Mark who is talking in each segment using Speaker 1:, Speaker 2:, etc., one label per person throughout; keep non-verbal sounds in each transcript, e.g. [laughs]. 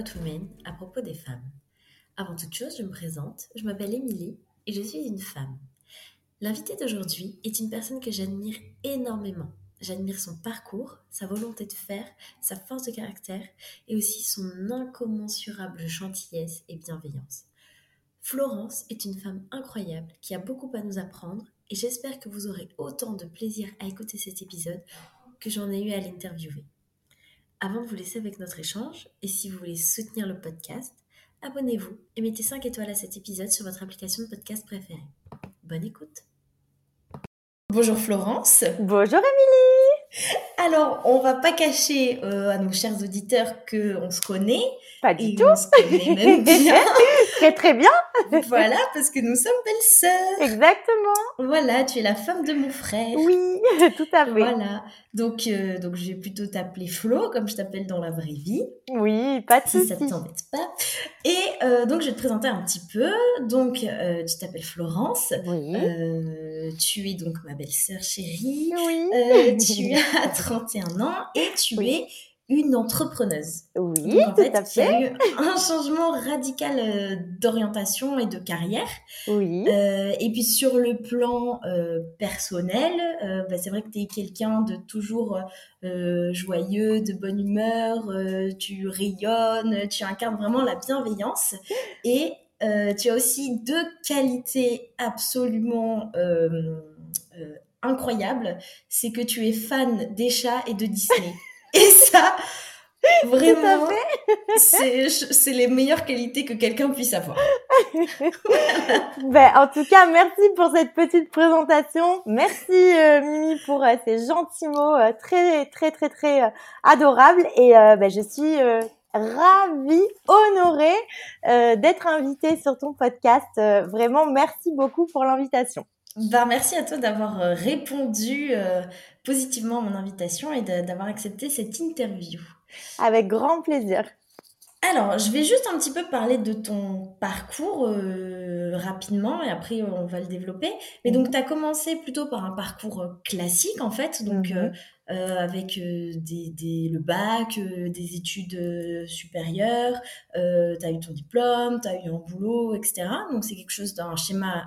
Speaker 1: About à propos des femmes. Avant toute chose, je me présente, je m'appelle Émilie et je suis une femme. L'invitée d'aujourd'hui est une personne que j'admire énormément. J'admire son parcours, sa volonté de faire, sa force de caractère et aussi son incommensurable gentillesse et bienveillance. Florence est une femme incroyable qui a beaucoup à nous apprendre et j'espère que vous aurez autant de plaisir à écouter cet épisode que j'en ai eu à l'interviewer. Avant de vous laisser avec notre échange, et si vous voulez soutenir le podcast, abonnez-vous et mettez 5 étoiles à cet épisode sur votre application de podcast préférée. Bonne écoute. Bonjour Florence.
Speaker 2: Bonjour Émilie
Speaker 1: Alors, on va pas cacher euh, à nos chers auditeurs qu'on se connaît.
Speaker 2: Pas du
Speaker 1: et
Speaker 2: tout
Speaker 1: On se connaît [laughs] même bien.
Speaker 2: Très très bien
Speaker 1: voilà, parce que nous sommes belles-sœurs.
Speaker 2: Exactement
Speaker 1: Voilà, tu es la femme de mon frère.
Speaker 2: Oui, [laughs] tout à fait.
Speaker 1: Voilà. Donc, euh, donc je vais plutôt t'appeler Flo, comme je t'appelle dans la vraie vie.
Speaker 2: Oui, pas de
Speaker 1: si ça ne t'embête pas. Et euh, donc, je vais te présenter un petit peu. Donc, tu t'appelles Florence.
Speaker 2: Oui.
Speaker 1: Tu es donc ma belle-sœur chérie.
Speaker 2: oui.
Speaker 1: Tu [laughs] as 31 ans et tu
Speaker 2: Oui.
Speaker 1: es une entrepreneuse.
Speaker 2: Oui,
Speaker 1: Donc, en
Speaker 2: tout
Speaker 1: fait,
Speaker 2: à
Speaker 1: il y a
Speaker 2: fait.
Speaker 1: eu un changement radical euh, d'orientation et de carrière.
Speaker 2: Oui.
Speaker 1: Euh, et puis sur le plan euh, personnel, bah, c'est vrai que tu es quelqu'un de toujours joyeux, de bonne humeur, tu rayonnes, tu incarnes vraiment la bienveillance. [laughs] Et tu as aussi deux qualités absolument incroyables. C'est que tu es fan des chats et de Disney. [laughs] et ça, vraiment, c'est les meilleures qualités que quelqu'un puisse avoir. [laughs]
Speaker 2: Ben, en tout cas, merci pour cette petite présentation. Merci euh, Mimi pour euh, ces gentils mots euh, très très très très adorables. Et ben, je suis ravie, honorée d'être invitée sur ton podcast. Vraiment, merci beaucoup pour l'invitation.
Speaker 1: Ben, merci à toi d'avoir euh, répondu euh, positivement à mon invitation et d'avoir accepté cette interview.
Speaker 2: Avec grand plaisir.
Speaker 1: Alors, je vais juste un petit peu parler de ton parcours euh, rapidement et après on va le développer. Mais donc, tu as commencé plutôt par un parcours classique en fait, donc
Speaker 2: Mhm.
Speaker 1: euh, avec des, des- le bac, euh, des études supérieures, tu as eu ton diplôme, tu as eu un boulot, etc. Donc, c'est quelque chose d'un schéma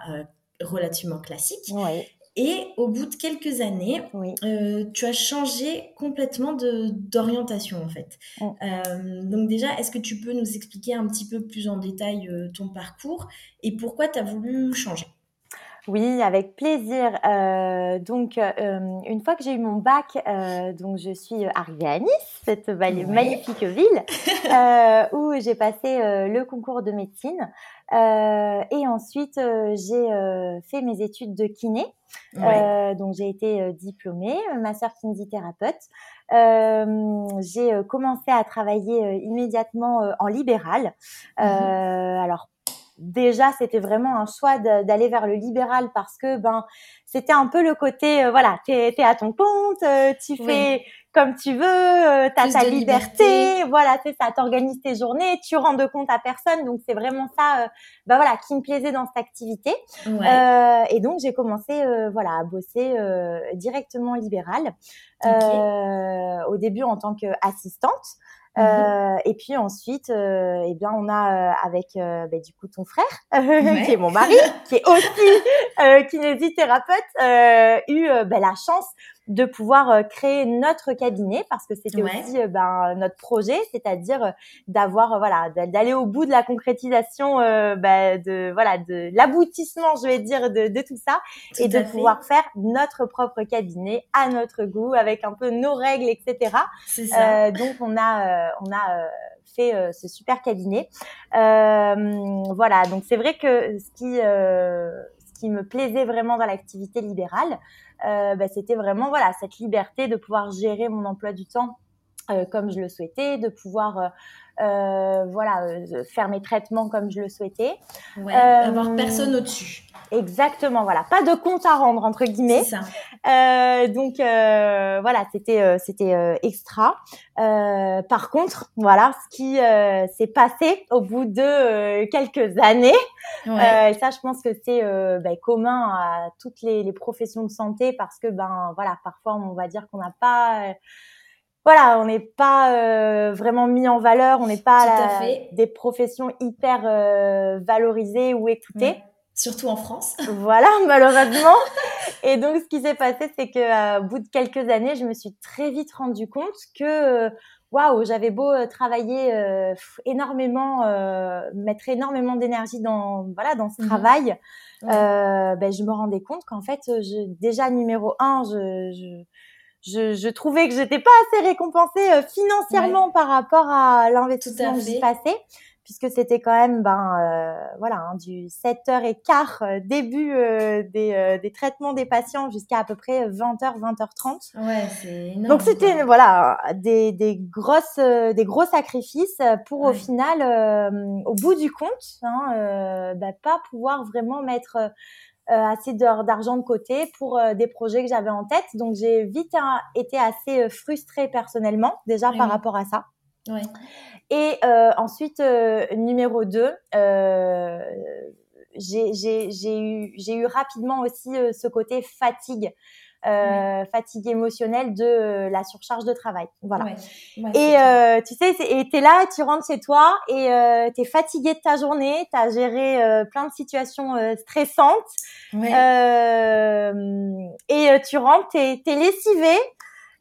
Speaker 1: relativement classique.
Speaker 2: Oui,
Speaker 1: Et au bout de quelques années,
Speaker 2: oui.
Speaker 1: euh, tu as changé complètement d'orientation en fait.
Speaker 2: Mm.
Speaker 1: Euh, donc déjà, est-ce que tu peux nous expliquer un petit peu plus en détail euh, ton parcours et pourquoi tu as voulu changer?
Speaker 2: Oui, avec plaisir. Euh, donc, euh, une fois que j'ai eu mon bac, euh, donc je suis arrivée à Nice, cette
Speaker 1: Ouais.
Speaker 2: magnifique ville, [laughs] où j'ai passé le concours de médecine. Euh, et ensuite, euh, j'ai euh, fait mes études de kiné.
Speaker 1: Ouais.
Speaker 2: Euh, donc, j'ai été diplômée, master kinésithérapeute. Euh, j'ai commencé à travailler immédiatement en libéral. Euh, alors, déjà, c'était vraiment un choix d'aller vers le libéral parce que ben c'était un peu le côté euh, voilà, t'es es à ton compte, euh, tu
Speaker 1: Oui.
Speaker 2: Comme tu veux, euh, t'as ta liberté,
Speaker 1: liberté.
Speaker 2: voilà, c'est ça, t'organises tes journées, tu rends de compte à personne, donc c'est vraiment ça, euh, ben voilà, qui me plaisait dans cette activité.
Speaker 1: Ouais.
Speaker 2: Euh, et donc j'ai commencé euh, voilà à bosser euh, directement libéral
Speaker 1: Ok.
Speaker 2: euh, au début en tant qu'assistante.
Speaker 1: Mhm.
Speaker 2: Euh, et puis ensuite, euh, eh bien, on a euh, avec euh, bah, du coup ton frère,
Speaker 1: Ouais. [laughs]
Speaker 2: qui est mon mari, qui est aussi [laughs] euh, kinésithérapeute, euh, eu bah, la chance de pouvoir euh, créer notre cabinet parce que c'était
Speaker 1: Ouais.
Speaker 2: aussi euh, ben, notre projet, c'est-à-dire euh, d'avoir voilà d'a- d'aller au bout de la concrétisation euh, bah, de voilà de l'aboutissement, je vais dire, de, de tout ça
Speaker 1: Tout
Speaker 2: et de
Speaker 1: fait.
Speaker 2: pouvoir faire notre propre cabinet à notre goût avec un peu nos règles, etc.
Speaker 1: C'est ça.
Speaker 2: Euh, donc on a euh, on a euh, fait euh, ce super cabinet. Euh, voilà, donc c'est vrai que ce qui euh, qui me plaisait vraiment dans l'activité libérale, euh, bah, c'était vraiment voilà cette liberté de pouvoir gérer mon emploi du temps euh, comme je le souhaitais, de pouvoir euh, voilà euh, faire mes traitements comme je le souhaitais.
Speaker 1: Ouais.
Speaker 2: euh,
Speaker 1: Avoir personne au-dessus.
Speaker 2: Exactement, voilà, pas de compte à rendre entre guillemets.
Speaker 1: C'est ça.
Speaker 2: Euh, donc euh, voilà, c'était euh, c'était euh, extra. Euh, par contre, voilà, ce qui euh, s'est passé au bout de euh, quelques années,
Speaker 1: Ouais.
Speaker 2: euh, et ça, je pense que c'est euh, ben, commun à toutes les, les professions de santé parce que ben voilà, parfois on va dire qu'on n'a pas euh, voilà, on n'est pas vraiment mis en valeur, on n'est pas des professions hyper valorisées ou écoutées.
Speaker 1: Surtout en France. [laughs]
Speaker 2: Voilà, malheureusement. Et donc, ce qui s'est passé, c'est que au bout de quelques années, je me suis très vite rendu compte que waouh, j'avais beau euh, travailler euh, énormément, euh, mettre énormément d'énergie dans voilà dans ce mmh travail, ben, je me rendais compte qu'en fait, je, déjà numéro un, je, je, je, trouvais que j'étais pas assez récompensée financièrement par rapport à l'investissement que j'y passais puisque c'était quand même ben euh, voilà hein, du 7h15 euh, début euh, des, des, traitements des patients jusqu'à à peu près 20h 20h30.
Speaker 1: Ouais, c'est énorme.
Speaker 2: Donc c'était voilà des, des grosses des gros sacrifices pour au final au bout du compte hein, bah, pas pouvoir vraiment mettre assez d'argent de côté pour des projets que j'avais en tête. Donc j'ai vite hein, été assez frustrée personnellement déjà par rapport à ça.
Speaker 1: Ouais.
Speaker 2: Et euh, ensuite, euh, numéro 2, euh, j'ai eu, eu rapidement aussi ce côté fatigue. Euh, fatigue émotionnelle de la surcharge de travail. Voilà. et euh, tu sais, et t'es là, tu rentres chez toi et euh, t'es fatigué de ta journée, t'as géré plein de situations stressantes et tu rentres, t'es es lessivé,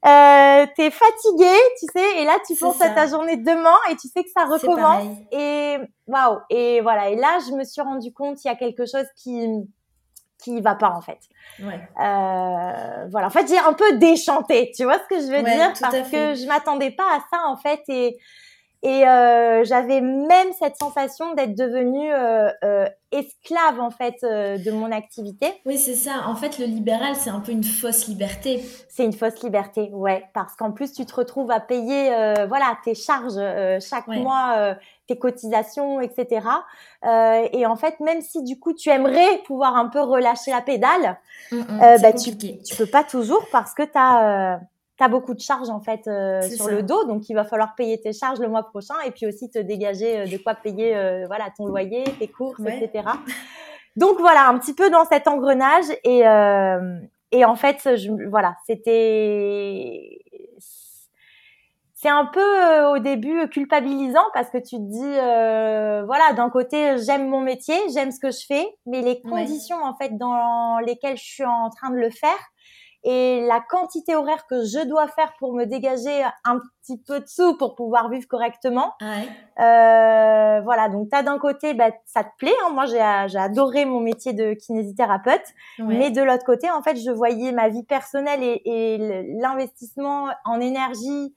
Speaker 2: euh, t'es fatigué, tu sais, et là tu penses à ta journée de demain et tu sais que ça recommence. Et waouh Et voilà. Et là, je me suis rendu compte il y a quelque chose qui qui va pas en fait.
Speaker 1: Ouais.
Speaker 2: Euh, voilà. En fait, j'ai un peu déchanté. Tu vois ce que je veux dire? Parce que je m'attendais pas à ça en fait et et euh, j'avais même cette sensation d'être devenue euh, euh, esclave en fait de mon activité.
Speaker 1: Oui, c'est ça. En fait, le libéral, c'est un peu une fausse liberté.
Speaker 2: C'est une fausse liberté, ouais, parce qu'en plus tu te retrouves à payer, voilà, tes charges chaque mois, tes cotisations, etc. et en fait, même si du coup tu aimerais pouvoir un peu relâcher la pédale,
Speaker 1: mm, mm, bah,
Speaker 2: tu, tu peux pas toujours parce que tu as tu beaucoup de charges en fait euh, sur le dos, donc il va falloir payer tes charges le mois prochain et puis aussi te dégager euh, de quoi payer euh, voilà ton loyer, tes courses, etc. Donc voilà, un petit peu dans cet engrenage et et en fait, je, voilà, c'était c'est un peu au début culpabilisant parce que tu te dis voilà d'un côté j'aime mon métier j'aime ce que je fais mais les conditions en fait dans lesquelles je suis en train de le faire et la quantité horaire que je dois faire pour me dégager un petit peu de sous pour pouvoir vivre correctement.
Speaker 1: Ouais.
Speaker 2: Euh, voilà, donc tu as d'un côté, bah, ça te plaît. Hein. Moi, j'ai adoré mon métier de kinésithérapeute. Mais de l'autre côté, en fait, je voyais ma vie personnelle et, et l'investissement en énergie,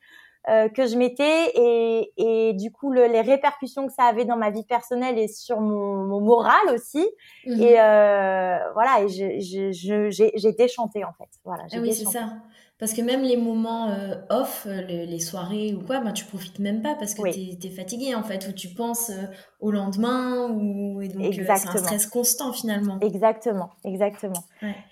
Speaker 2: euh, que je mettais et, et du coup le, les répercussions que ça avait dans ma vie personnelle et sur mon, mon moral aussi. Mmh et euh, voilà et j'ai j'ai déchanté en fait. Voilà
Speaker 1: ah oui c'est ça parce que même les moments euh, off, euh, les, soirées ou quoi, ben, tu profites même pas parce que tu es, fatigué en fait, ou tu penses euh, au lendemain, ou et donc c'est un stress constant finalement.
Speaker 2: Exactement, exactement.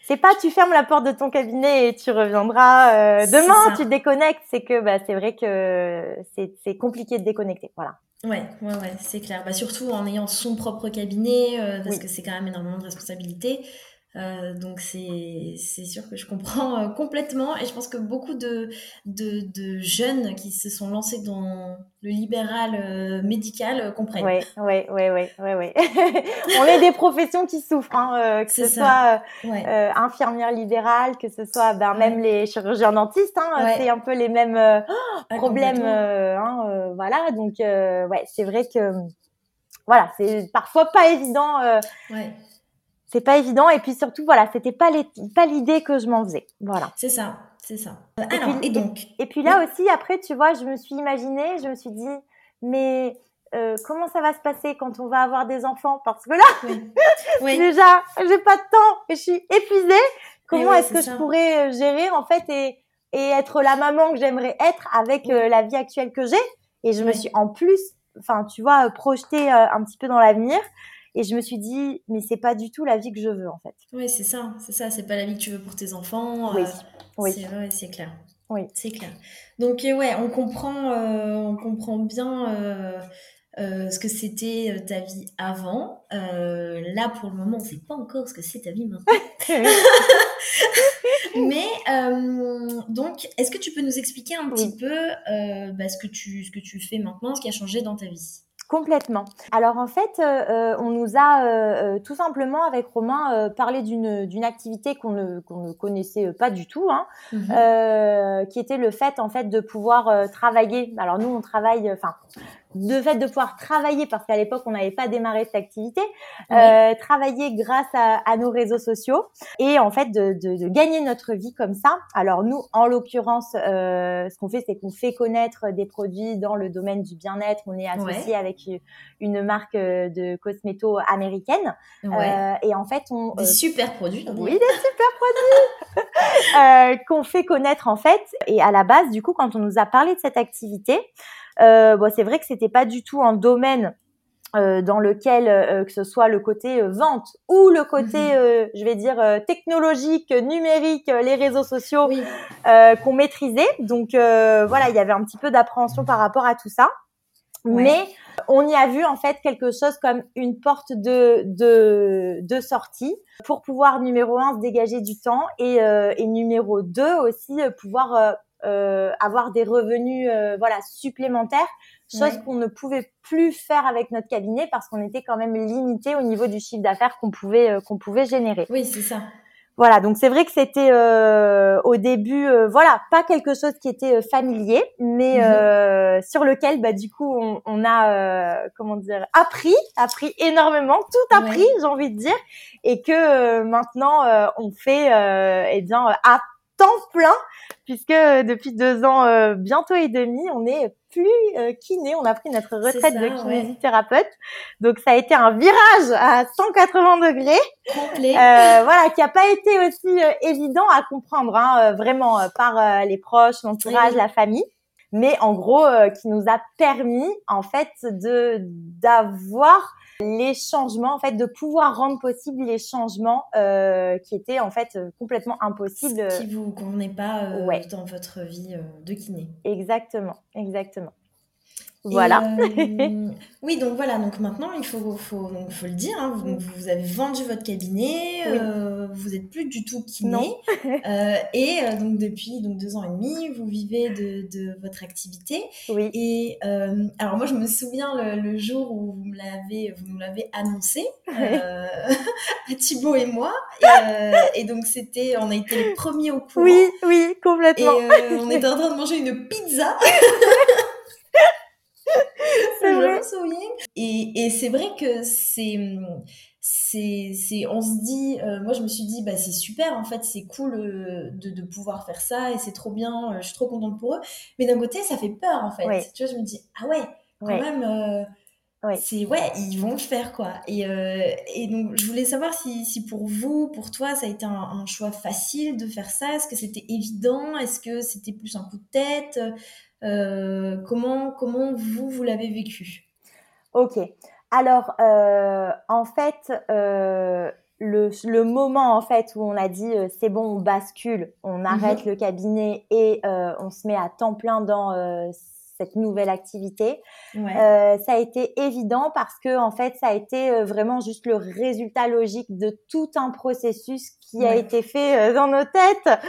Speaker 2: C'est pas tu fermes la porte de ton cabinet et tu reviendras demain, tu te déconnectes, c'est que bah, c'est vrai que c'est compliqué de déconnecter. Voilà.
Speaker 1: Ouais, ouais, ouais, c'est clair. Bah, surtout en ayant son propre cabinet, parce que c'est quand même énormément de responsabilités. Euh, donc c'est sûr que je comprends euh, complètement et je pense que beaucoup de, de, de, jeunes qui se sont lancés dans le libéral euh, médical comprennent.
Speaker 2: Oui, oui, oui, oui, oui, oui. [laughs] On est des professions qui souffrent, hein, que ce soit infirmière libérale, que ce soit ben, même les chirurgiens dentistes, hein, c'est un peu les mêmes ah, problèmes. Hein, voilà, donc ouais, c'est vrai que voilà, c'est parfois pas évident.
Speaker 1: ouais
Speaker 2: c'est pas évident. Et puis surtout voilà c'était pas pas l'idée que je m'en faisais. Voilà.
Speaker 1: C'est ça c'est ça.
Speaker 2: Et, puis, donc et, puis là aussi après tu vois je me suis imaginée je me suis dit mais euh, comment ça va se passer quand on va avoir des enfants? Parce que là oui. [laughs] déjà j'ai pas de temps et je suis épuisée. Comment est-ce que je pourrais euh, gérer en fait et et être la maman que j'aimerais être avec euh, la vie actuelle que j'ai? Et je me suis en plus enfin tu vois projetée un petit peu dans l'avenir et je me suis dit, mais c'est pas du tout la vie que je veux, en fait.
Speaker 1: Oui, c'est ça, c'est ça, c'est pas la vie que tu veux pour tes enfants.
Speaker 2: Oui,
Speaker 1: euh,
Speaker 2: oui.
Speaker 1: C'est clair.
Speaker 2: Oui.
Speaker 1: C'est clair. Donc, euh, ouais, on comprend, euh, on comprend bien ce que c'était ta vie avant. là, pour le moment, on sait pas encore ce que c'est ta vie maintenant. [laughs] [laughs] Mais donc, est-ce que tu peux nous expliquer un petit peu bah, ce, que tu, ce que tu fais maintenant, ce qui a changé dans ta vie?
Speaker 2: Complètement. Alors en fait, euh, euh, on nous a euh, tout simplement avec Romain parlé d'une d'une activité qu'on ne qu'on ne connaissait pas du tout, hein, mmh qui était le fait en fait de pouvoir travailler. Alors nous on travaille, enfin de fait de pouvoir travailler, parce qu'à l'époque, on n'avait pas démarré cette activité, euh, travailler grâce à, à, nos réseaux sociaux et en fait de, de, de, gagner notre vie comme ça. Alors nous, en l'occurrence, euh, ce qu'on fait, c'est qu'on fait connaître des produits dans le domaine du bien-être. On est associé avec une marque euh, de cosméto américaine. Euh, et en fait, on...
Speaker 1: Des euh, super produits.
Speaker 2: Oui, des super produits [laughs] euh, qu'on fait connaître en fait. Et à la base, du coup, quand on nous a parlé de cette activité, bon, c'est vrai que c'était pas du tout un domaine euh, dans lequel euh, que ce soit le côté euh, vente ou le côté, mhm. je vais dire technologique, numérique, les réseaux sociaux qu'on maîtrisait. Donc voilà, il y avait un petit peu d'appréhension par rapport à tout ça. Mais on y a vu en fait quelque chose comme une porte de de, de sortie pour pouvoir numéro un se dégager du temps et, et numéro deux aussi pouvoir euh, avoir des revenus euh, voilà supplémentaires, chose qu'on ne pouvait plus faire avec notre cabinet parce qu'on était quand même limité au niveau du chiffre d'affaires qu'on pouvait euh, qu'on pouvait générer.
Speaker 1: Oui, c'est ça.
Speaker 2: Voilà, donc c'est vrai que c'était euh, au début, euh, voilà, pas quelque chose qui était familier, mais mhm. sur lequel, bah, du coup, on, on a, comment dire, appris, appris énormément, tout appris, j'ai envie de dire, et que maintenant on fait, eh bien, à temps plein puisque euh, depuis deux ans, euh, bientôt et demi, on est plus euh, kiné. On a pris notre retraite de kinésithérapeute. Donc ça a été un virage à 180 degrés.
Speaker 1: Complet.
Speaker 2: Euh, voilà, qui a pas été aussi évident à comprendre, hein, vraiment par les proches, l'entourage, la famille mais en gros qui nous a permis en fait de d'avoir les changements, en fait, de pouvoir rendre possible les changements euh, qui étaient en fait complètement impossibles.
Speaker 1: Qui vous convenaient pas euh, dans votre vie euh, de kiné.
Speaker 2: Exactement, exactement. Voilà. [laughs]
Speaker 1: Euh, oui, donc voilà, donc maintenant il faut, faut, donc, faut le dire, hein, vous, vous, avez vendu votre cabinet, euh, vous êtes plus du tout kiné, [laughs] euh, et donc depuis donc deux ans et demi, vous vivez de, de votre activité.
Speaker 2: Oui.
Speaker 1: Et alors moi je me souviens le, le jour où vous me l'avez, vous nous l'avez annoncé [laughs] à Thibaut et moi, et, et donc c'était, on a été les premiers au courant.
Speaker 2: Oui, oui, complètement.
Speaker 1: Et on était en train de manger une pizza.
Speaker 2: C'est vrai.
Speaker 1: Et, et c'est vrai que c'est, c'est, c'est, on se dit, euh, moi je me suis dit, bah c'est super, en fait, c'est cool euh, de, de pouvoir faire ça et c'est trop bien, euh, je suis trop contente pour eux. Mais d'un côté, ça fait peur, en fait. Tu vois, je me dis, ah ouais, quand même. C'est ouais, ils vont le faire quoi. Et, et donc je voulais savoir si, si pour vous, pour toi, ça a été un, un choix facile de faire ça? Est-ce que c'était évident? Est-ce que c'était plus un coup de tête? Comment, comment vous, vous l'avez vécu?
Speaker 2: Ok. Alors, euh, en fait, euh, le, le, moment en fait où on a dit c'est bon, on bascule, on arrête mhm. le cabinet et on se met à temps plein dans cette nouvelle activité. ça a été évident parce que en fait, ça a été vraiment juste le résultat logique de tout un processus qui a été fait dans nos têtes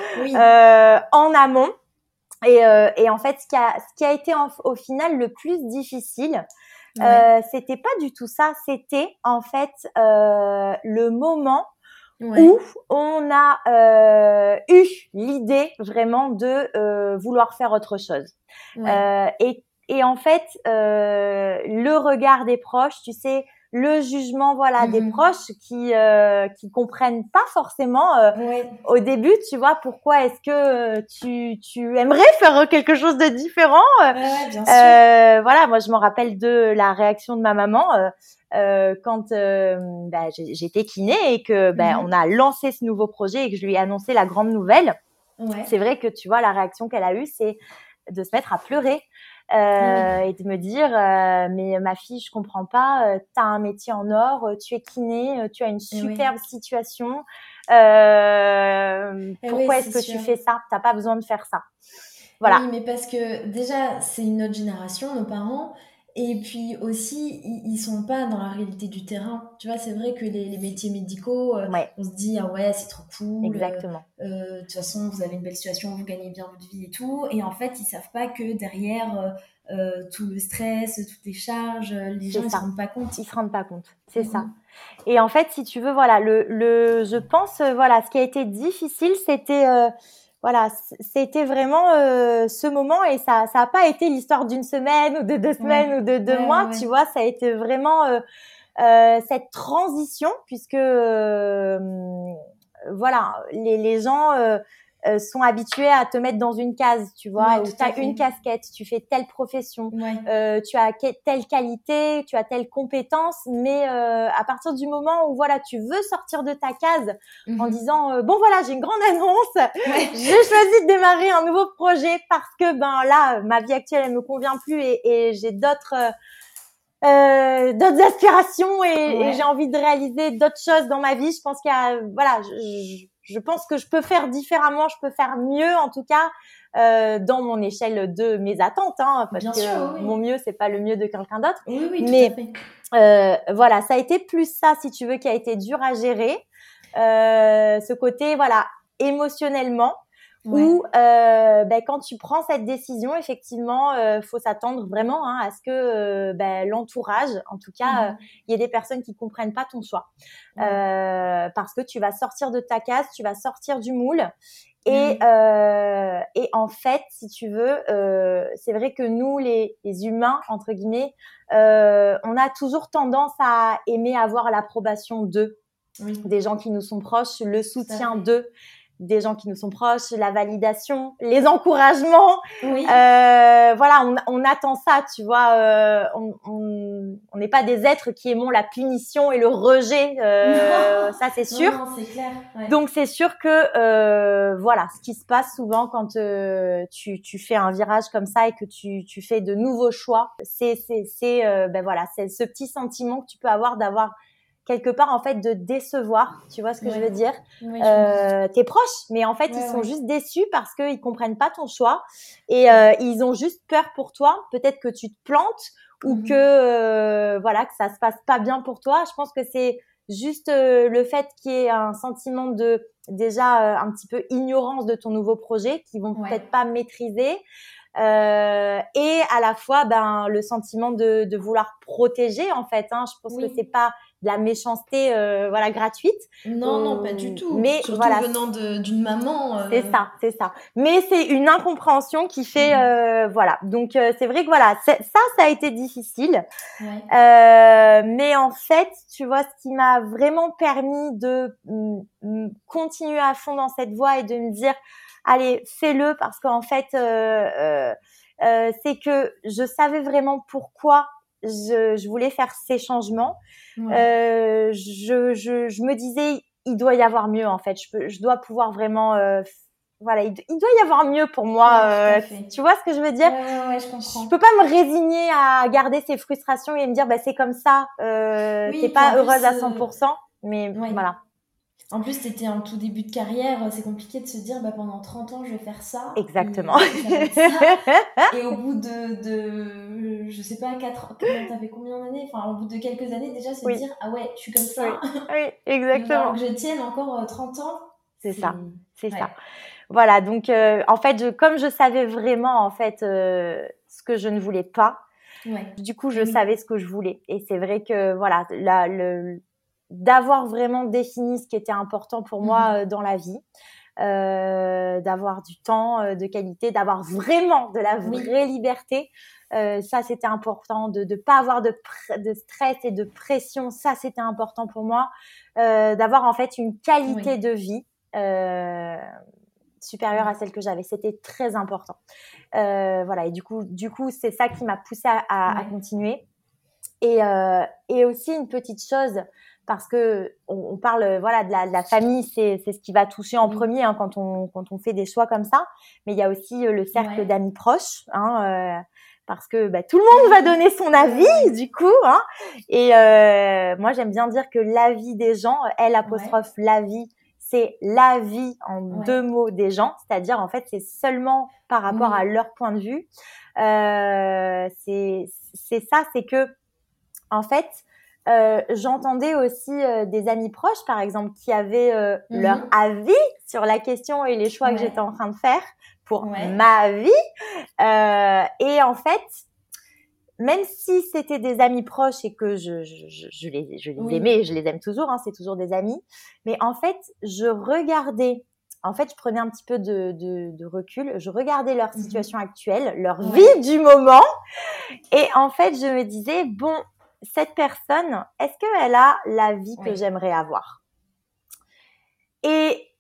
Speaker 2: en amont. Et, euh, et, en fait, ce qui a, ce qui a été au final le plus difficile, euh, c'était pas du tout ça. C'était en fait euh, le moment où on a euh, eu l'idée vraiment de euh, vouloir faire autre chose. Euh, et, et en fait, le regard des proches, tu sais, le jugement voilà des mhm. proches qui euh, qui comprennent pas forcément euh, au début tu vois pourquoi est-ce que euh, tu tu aimerais [laughs] faire quelque chose de différent
Speaker 1: euh,
Speaker 2: voilà moi je me rappelle de la réaction de ma maman quand bah, j'étais kiné et que bah, on a lancé ce nouveau projet et que je lui ai annoncé la grande nouvelle. C'est vrai que tu vois la réaction qu'elle a eue c'est de se mettre à pleurer euh, et de me dire euh, mais ma fille je comprends pas euh, tu as un métier en or euh, tu es kiné euh, tu as une superbe situation euh, pourquoi est-ce que tu fais ça? T'as pas besoin de faire ça.
Speaker 1: Voilà. Oui mais parce que déjà c'est une autre génération nos parents Et puis aussi, ils, sont pas dans la réalité du terrain. Tu vois, c'est vrai que les, métiers médicaux, euh, on se dit, ah ouais, c'est trop cool.
Speaker 2: Exactement.
Speaker 1: Euh, euh, de toute façon, vous avez une belle situation, vous gagnez bien votre vie et tout. Et en fait, ils savent pas que derrière tout le stress, toutes les charges, les gens ne se rendent pas compte.
Speaker 2: Ils se rendent pas compte, c'est ça. Mhm. Et en fait, si tu veux, voilà, le, le je pense, voilà, ce qui a été difficile, c'était voilà, c'était vraiment euh, ce moment et ça ça a pas été l'histoire d'une semaine ou de deux semaines ou de deux mois, tu vois, ça a été vraiment euh, euh, cette transition puisque voilà, les, les gens euh, sont habitués à te mettre dans une case, tu vois, où tu as une casquette, tu fais telle profession, euh, tu as telle qualité, tu as telle compétence, mais euh, à partir du moment où voilà, tu veux sortir de ta case en mhm. disant euh, bon voilà, j'ai une grande annonce, j'ai [laughs] choisi de démarrer un nouveau projet parce que ben là, ma vie actuelle elle me convient plus et, et j'ai d'autres euh, d'autres aspirations et, et j'ai envie de réaliser d'autres choses dans ma vie. Je pense qu'il y a voilà, je, je pense que je peux faire différemment, je peux faire mieux en tout cas euh, dans mon échelle de mes attentes, hein, parce que mon mieux c'est pas le mieux de quelqu'un d'autre.
Speaker 1: Oui, oui, Mais
Speaker 2: tout à fait. Euh, voilà, ça a été plus ça, si tu veux, qui a été dur à gérer. Euh, ce côté, voilà, émotionnellement, ou euh, ben, quand tu prends cette décision, effectivement, euh, faut s'attendre vraiment hein, à ce que euh, ben, l'entourage, en tout cas, mmh. il y ait des personnes qui comprennent pas ton choix, euh, parce que tu vas sortir de ta case, tu vas sortir du moule. Et, mmh. et en fait, si tu veux, c'est vrai que nous, les, les humains, entre guillemets, on a toujours tendance à aimer avoir l'approbation d'eux, des gens qui nous sont proches, le soutien d'eux des gens qui nous sont proches, la validation, les encouragements. Oui. Euh, voilà, on, on, attend ça, tu vois. Euh, on n'est pas des êtres qui aimons la punition et le rejet, euh, ça c'est sûr.
Speaker 1: Non, clair.
Speaker 2: Donc c'est sûr que euh, voilà, ce qui se passe souvent quand euh, tu, tu fais un virage comme ça et que tu, tu fais de nouveaux choix, c'est c'est euh, ben voilà, c'est ce petit sentiment que tu peux avoir d'avoir quelque part en fait de décevoir, tu vois ce que je veux dire? Euh, T'es proche, mais en fait ils sont juste déçus parce qu'ils comprennent pas ton choix et euh, ils ont juste peur pour toi. Peut-être que tu te plantes ou mhm. que euh, voilà que ça se passe pas bien pour toi. Je pense que c'est juste euh, le fait qu'il y ait un sentiment de déjà un petit peu ignorance de ton nouveau projet qu'ils vont peut-être pas maîtriser. Euh, et à la fois ben le sentiment de, de vouloir protéger en fait hein. je pense que c'est pas de la méchanceté euh, voilà gratuite.
Speaker 1: Non non pas du tout. mais Surtout voilà. venant d'une maman
Speaker 2: euh. c'est ça c'est ça. Mais c'est une incompréhension qui fait mhm. voilà. Donc c'est vrai que voilà ça ça a été difficile. Mais en fait tu vois ce qui m'a vraiment permis de continuer à fond dans cette voie et de me dire allez, fais-le parce qu'en fait, euh, euh, euh, c'est que je savais vraiment pourquoi je, je voulais faire ces changements. Euh, je, je, je, me disais, il doit y avoir mieux en fait. Je, peux, je dois pouvoir vraiment euh, voilà, il, doit y avoir mieux pour moi. Euh, tu vois ce que je veux dire?
Speaker 1: Ouais, ouais, je comprends.
Speaker 2: Je peux pas me résigner à garder ces frustrations et me dire bah c'est comme ça. Euh, T'es pas heureuse à 100%, mais voilà.
Speaker 1: En plus, tu étais en tout début de carrière, c'est compliqué de se dire bah, pendant 30 ans, je vais faire ça.
Speaker 2: Exactement. [laughs]
Speaker 1: Et, au bout de, de, je sais pas, 4 ans, t'avais combien d'années? Enfin, au bout de quelques années, déjà, se dire ah ouais, je suis comme ça.
Speaker 2: Oui, [laughs] exactement.
Speaker 1: Alors que je tienne encore 30 euh, ans.
Speaker 2: C'est ça, c'est ça. Voilà, donc euh, en fait, comme je savais vraiment en fait euh, ce que je ne voulais pas, du coup, je savais ce que je voulais. Et c'est vrai que voilà, la, le, d'avoir vraiment défini ce qui était important pour moi mhm. euh, dans la vie. Euh, d'avoir du temps euh, de qualité, d'avoir vraiment de la vraie liberté. Euh, ça, c'était important de ne pas avoir de, de, stress et de pression. Ça, c'était important pour moi. D'avoir en fait une qualité de vie supérieure à celle que j'avais. C'était très important. voilà. Et du coup, du coup, c'est ça qui m'a poussée à, à, à, continuer. Et, et aussi une petite chose parce que on, parle voilà de la, de la famille, c'est ce qui va toucher en premier hein, quand on quand on fait des choix comme ça. Mais il y a aussi euh, le cercle d'amis proches, hein, euh, parce que bah, tout le monde va donner son avis du coup. Hein, et euh, moi j'aime bien dire que l'avis des gens, elle apostrophe l'avis, c'est la vie en deux mots des gens, c'est-à-dire en fait c'est seulement par rapport à leur point de vue. Euh, c'est ça, c'est que en fait euh, j'entendais aussi euh, des amis proches, par exemple, qui avaient euh, mhm. leur avis sur la question et les choix que j'étais en train de faire pour ma vie. et en fait, même si c'était des amis proches et que je, je, je, les, je les aimais, je les aime toujours, hein, c'est toujours des amis, mais en fait, je regardais en fait, je prenais un petit peu de, de, de recul, je regardais leur mhm. situation actuelle, leur vie du moment, et en fait, je me disais, bon, cette personne, est-ce qu'elle a la vie que j'aimerais avoir? Et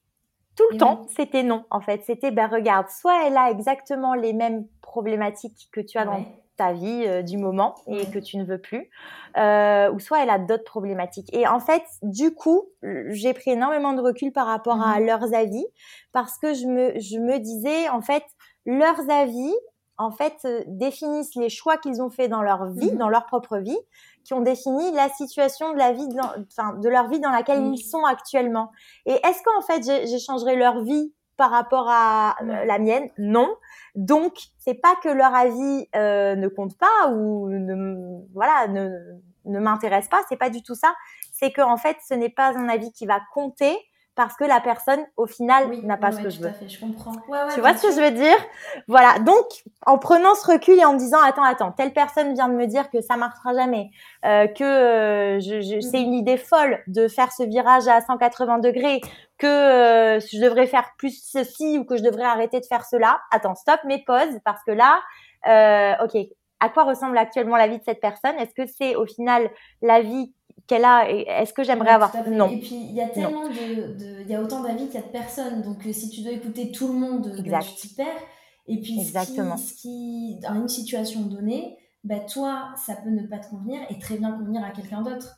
Speaker 2: tout le temps, c'était non, en fait. C'était, ben regarde, soit elle a exactement les mêmes problématiques que tu as dans ta vie euh, du moment et que tu ne veux plus, euh, ou soit elle a d'autres problématiques. Et en fait, du coup, j'ai pris énormément de recul par rapport à mmh leurs avis parce que je me, je me disais, en fait, leurs avis, en fait, euh, définissent les choix qu'ils ont fait dans leur vie, mmh dans leur propre vie, qui ont défini la situation de la vie, enfin, de leur vie dans laquelle ils sont actuellement. Et est-ce qu'en fait, j'échangerai leur vie par rapport à euh, la mienne? Non. Donc, c'est pas que leur avis euh, ne compte pas ou ne, voilà, ne, ne m'intéresse pas. C'est pas du tout ça. C'est que en fait, ce n'est pas un avis qui va compter parce que la personne, au final, n'a pas ce que je veux.
Speaker 1: Fait, je comprends.
Speaker 2: tu vois ce que je veux dire? Voilà. Donc, en prenant ce recul et en me disant, attends, attends, telle personne vient de me dire que ça marchera jamais, euh, que euh, je, je, c'est une idée folle de faire ce virage à 180 degrés, que euh, je devrais faire plus ceci ou que je devrais arrêter de faire cela. Attends, stop, mais pause, parce que là, euh, ok, à quoi ressemble actuellement la vie de cette personne? Est-ce que c'est au final la vie qu'elle a Est-ce que j'aimerais avoir
Speaker 1: Non. Et puis il y a tellement de, il y a autant d'avis qu'il y a de personnes. Donc euh, si tu dois écouter tout le monde, bah, exact. tu t'y perds. Et puis Exactement. Ce, qui, dans une situation donnée, bah, toi, ça peut ne pas te convenir et très bien convenir à quelqu'un d'autre.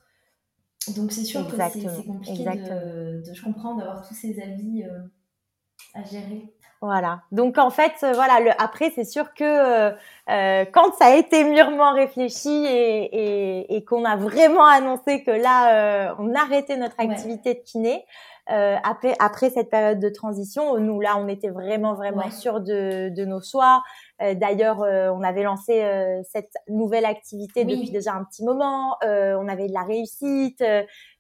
Speaker 1: Donc c'est sûr que c'est compliqué de, de, je comprends, d'avoir tous ces avis euh, à gérer.
Speaker 2: Voilà. Donc en fait, euh, voilà. Le, après, c'est sûr que euh, euh, quand ça a été mûrement réfléchi et, et, et qu'on a vraiment annoncé que là, on arrêtait notre activité de kiné. après, après cette période de transition, nous là, on était vraiment vraiment sûrs de, de nos choix. D'ailleurs, on avait lancé cette nouvelle activité depuis déjà un petit moment. on avait de la réussite.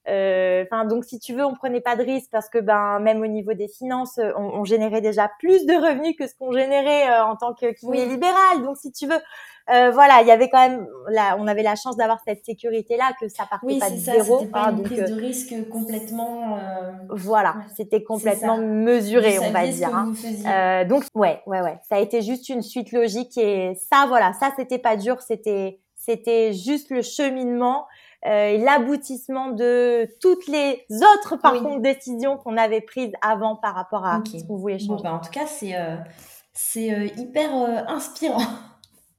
Speaker 2: Euh, enfin, donc si tu veux, on prenait pas de risque parce que ben même au niveau des finances, on, on générait déjà plus de revenus que ce qu'on générait euh, en tant que kiné libéral. Donc si tu veux, euh, voilà, il y avait quand même, là, on avait la chance d'avoir cette sécurité-là, que ça partait pas de ça, zéro.
Speaker 1: Pas une prise de risque complètement.
Speaker 2: Voilà, c'était complètement mesuré, on va dire. Hein. donc ouais, ouais, ouais, ça a été juste une suite logique et ça, voilà, ça c'était pas dur, c'était c'était juste le cheminement euh, l'aboutissement de toutes les autres par contre décisions qu'on avait prises avant par rapport à ce qu'on voulait changer.
Speaker 1: Bah, en tout cas, c'est euh, c'est euh, hyper inspirant.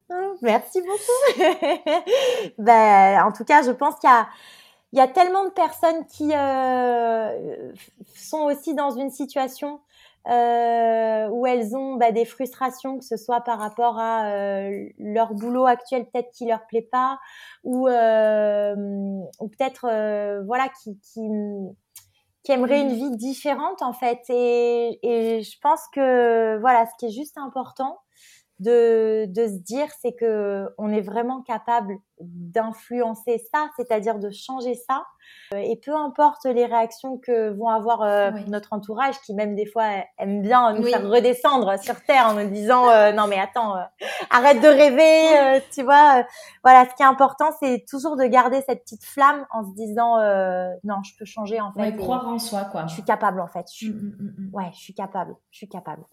Speaker 2: Oh, [laughs] merci beaucoup. [laughs] ben, en tout cas, je pense qu'il y a il y a tellement de personnes qui sont aussi dans une situation euh, où elles ont bah, des frustrations, que ce soit par rapport à euh, leur boulot actuel peut-être qui leur plaît pas, ou, euh, ou peut-être euh, voilà qui, qui, qui aimeraient une vie différente en fait. Et, et je pense que voilà, ce qui est juste important, de, de se dire, c'est que on est vraiment capable d'influencer ça, c'est-à-dire de changer ça. Euh, et peu importe les réactions que vont avoir euh, notre entourage, qui même des fois aime bien nous faire redescendre sur terre en nous disant euh, non mais attends, arrête de rêver, tu vois. voilà, ce qui est important, c'est toujours de garder cette petite flamme en se disant non, je peux changer en fait.
Speaker 1: Ouais, croire en soi quoi.
Speaker 2: Je suis capable en fait. Je mmh, mmh, mmh, Ouais, je suis capable. Je suis capable.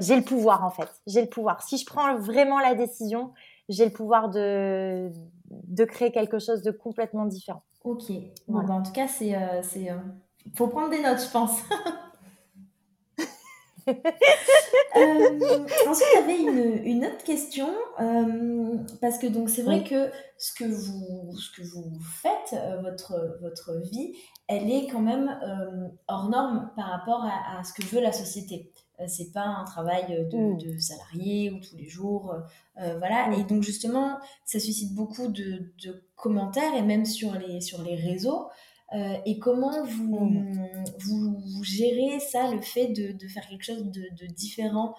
Speaker 2: J'ai le pouvoir en fait. J'ai le pouvoir. Si je prends vraiment la décision, j'ai le pouvoir de, de créer quelque chose de complètement différent.
Speaker 1: Ok. Bon, bah, en tout cas, c'est, euh, c'est, euh, faut prendre des notes, je pense. [laughs] euh, ensuite, j'avais une, une autre question euh, parce que donc c'est vrai que ce que vous ce que vous faites, votre votre vie, elle est quand même hors norme par rapport à, à, ce que veut la société. Euh, c'est pas un travail de, mm. de, salarié ou tous les jours, euh, voilà. Mm. Et donc justement, ça suscite beaucoup de, de, commentaires et même sur les sur les réseaux. et comment vous, mmh. vous, gérez ça, le fait de, de faire quelque chose de, de différent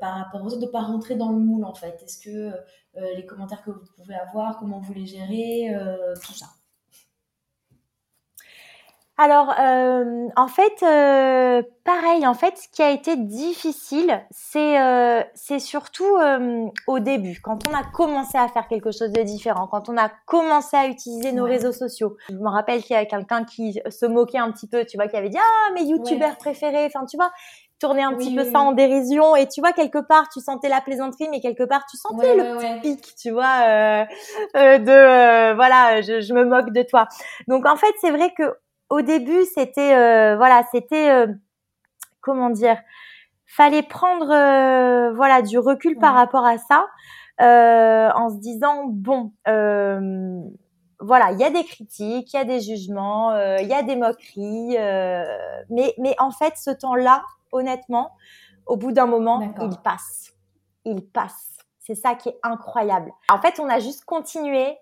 Speaker 1: par rapport aux autres, de ne pas rentrer dans le moule en fait? Est-ce que les commentaires que vous pouvez avoir, comment vous les gérez, tout ça?
Speaker 2: Alors, euh, en fait, euh, pareil, en fait, ce qui a été difficile, c'est euh, c'est surtout au début, quand on a commencé à faire quelque chose de différent, quand on a commencé à utiliser nos réseaux sociaux. Je me rappelle qu'il y a quelqu'un qui se moquait un petit peu, tu vois, qui avait dit ah mes youtubeurs préférés, enfin tu vois, tourner un petit peu ça en dérision et tu vois quelque part tu sentais la plaisanterie mais quelque part tu sentais le petit pic tu vois de voilà je, je, me moque de toi. Donc en fait c'est vrai que au début, c'était euh, voilà, c'était euh, comment dire, fallait prendre euh, voilà du recul par rapport à ça, en se disant bon, voilà, il y a des critiques, il y a des jugements, il y a des moqueries, mais mais en fait, ce temps-là, honnêtement, au bout d'un moment, il passe, il passe. C'est ça qui est incroyable. En fait, on a juste continué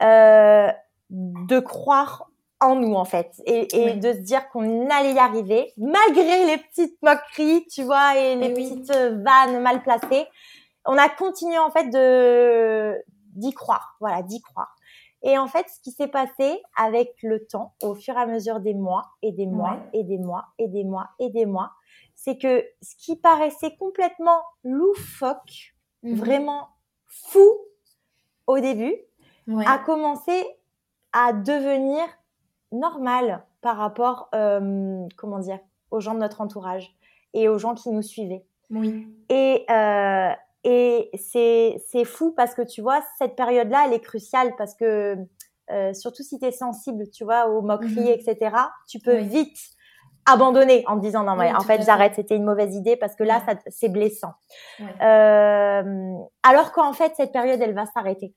Speaker 2: de croire en nous en fait. Et, et de se dire qu'on allait y arriver malgré les petites moqueries tu vois et les petites euh, vannes mal placées on a continué en fait de d'y croire. Voilà d'y croire. Et en fait ce qui s'est passé avec le temps au fur et à mesure des mois et des mois et des mois et des mois et des mois c'est que ce qui paraissait complètement loufoque mhm. vraiment fou au début a commencé à devenir normal par rapport, euh, comment dire, aux gens de notre entourage et aux gens qui nous suivaient.
Speaker 1: Oui.
Speaker 2: Et, euh, et c'est, c'est fou parce que tu vois, cette période-là, elle est cruciale parce que, euh, surtout si tu es sensible, tu vois, aux moqueries, mhm. etc., tu peux vite abandonner en disant non mais en fait j'arrête c'était une mauvaise idée parce que là ça c'est blessant euh, alors qu'en fait cette période elle va s'arrêter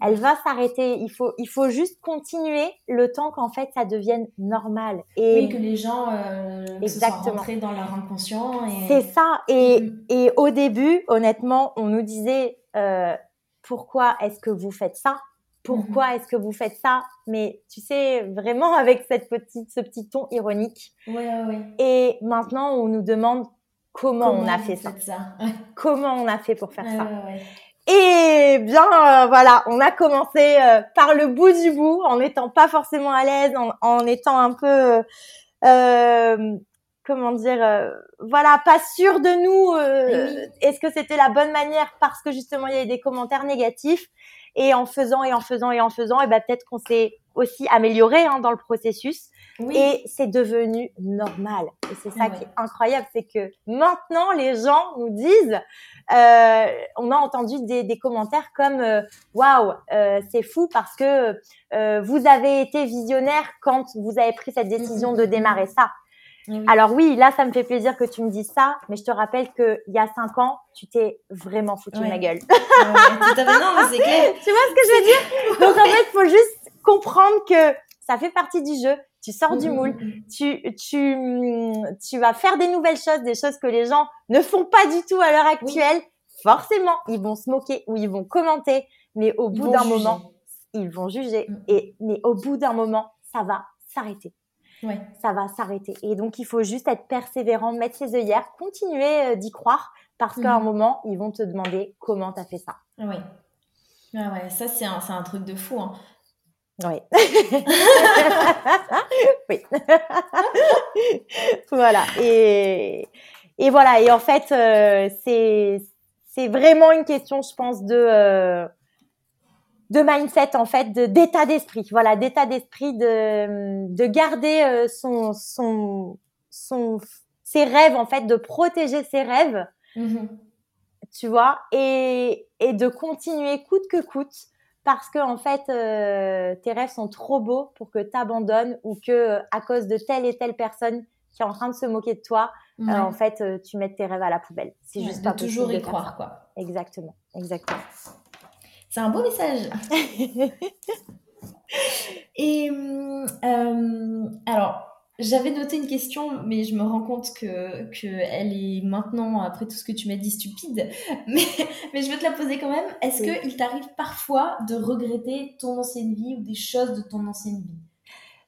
Speaker 2: elle va s'arrêter. Il faut, il faut juste continuer le temps qu'en fait ça devienne normal.
Speaker 1: Et oui, que les gens euh, exactement soient dans leur inconscient. Et...
Speaker 2: C'est ça. Et, mm-hmm. et au début, honnêtement, on nous disait euh, pourquoi est-ce que vous faites ça? Pourquoi mm-hmm. est-ce que vous faites ça? Mais tu sais, vraiment [laughs] avec cette petite, ce petit ton ironique.
Speaker 1: Oui, oui.
Speaker 2: Et maintenant, on nous demande comment, on a fait ça. Comment on a fait pour faire ça et bien, euh, voilà, on a commencé euh, par le bout du bout, en n'étant pas forcément à l'aise, en, étant un peu, euh, comment dire, voilà, pas sûr de nous. Est-ce que c'était la bonne manière parce que justement il y avait des commentaires négatifs et en faisant et en faisant et en faisant, et ben peut-être qu'on s'est aussi amélioré hein, dans le processus. Et c'est devenu normal. Et c'est ça qui est incroyable, c'est que maintenant les gens nous disent, euh, on a entendu des, des commentaires comme euh, waouh, euh, c'est fou parce que euh, vous avez été visionnaire quand vous avez pris cette décision de démarrer ça. Alors oui, là, ça me fait plaisir que tu me dises ça, mais je te rappelle que il y a cinq ans, tu t'es vraiment foutu de ma gueule.
Speaker 1: non, mais c'est clair. [laughs]
Speaker 2: tu vois ce que je veux dire? [laughs] Donc en fait, il faut juste comprendre que ça fait partie du jeu. Tu sors du mmh, mmh, moule, mmh, tu, tu, tu vas faire des nouvelles choses, des choses que les gens ne font pas du tout à l'heure actuelle. Forcément, ils vont se moquer ou ils vont commenter, mais au bout d'un moment, ils vont juger. Et mais au bout d'un moment, ça va s'arrêter.
Speaker 1: Ouais.
Speaker 2: Ça va s'arrêter. Et donc, il faut juste être persévérant, mettre ses œillères, continuer euh, d'y croire, parce qu'à un moment, ils vont te demander comment tu as fait ça.
Speaker 1: Oui. Ah ouais, ça, c'est un, un, truc de fou. Hein. [laughs]
Speaker 2: Oui. oui. [laughs] voilà. Et, et voilà. Et en fait, euh, c'est c'est vraiment une question, je pense, de euh, de mindset en fait, de d'état d'esprit. Voilà, d'état d'esprit de de garder euh, son son son ses rêves en fait, de protéger ses rêves. Mm-hmm. Tu vois, et et de continuer coûte que coûte parce que en fait euh, tes rêves sont trop beaux pour que tu abandonnes ou que euh, à cause de telle et telle personne qui est en train de se moquer de toi, euh, en fait tu mettes tes rêves à la poubelle. C'est juste pas
Speaker 1: toujours y croire quoi.
Speaker 2: Exactement, exactement.
Speaker 1: C'est un beau message. [laughs] et alors j'avais noté une question, mais je me rends compte que, que elle est maintenant, après tout ce que tu m'as dit, stupide. [laughs] Mais, mais je veux te la poser quand même. Est-ce qu'il t'arrive parfois de regretter ton ancienne vie ou des choses de ton ancienne vie?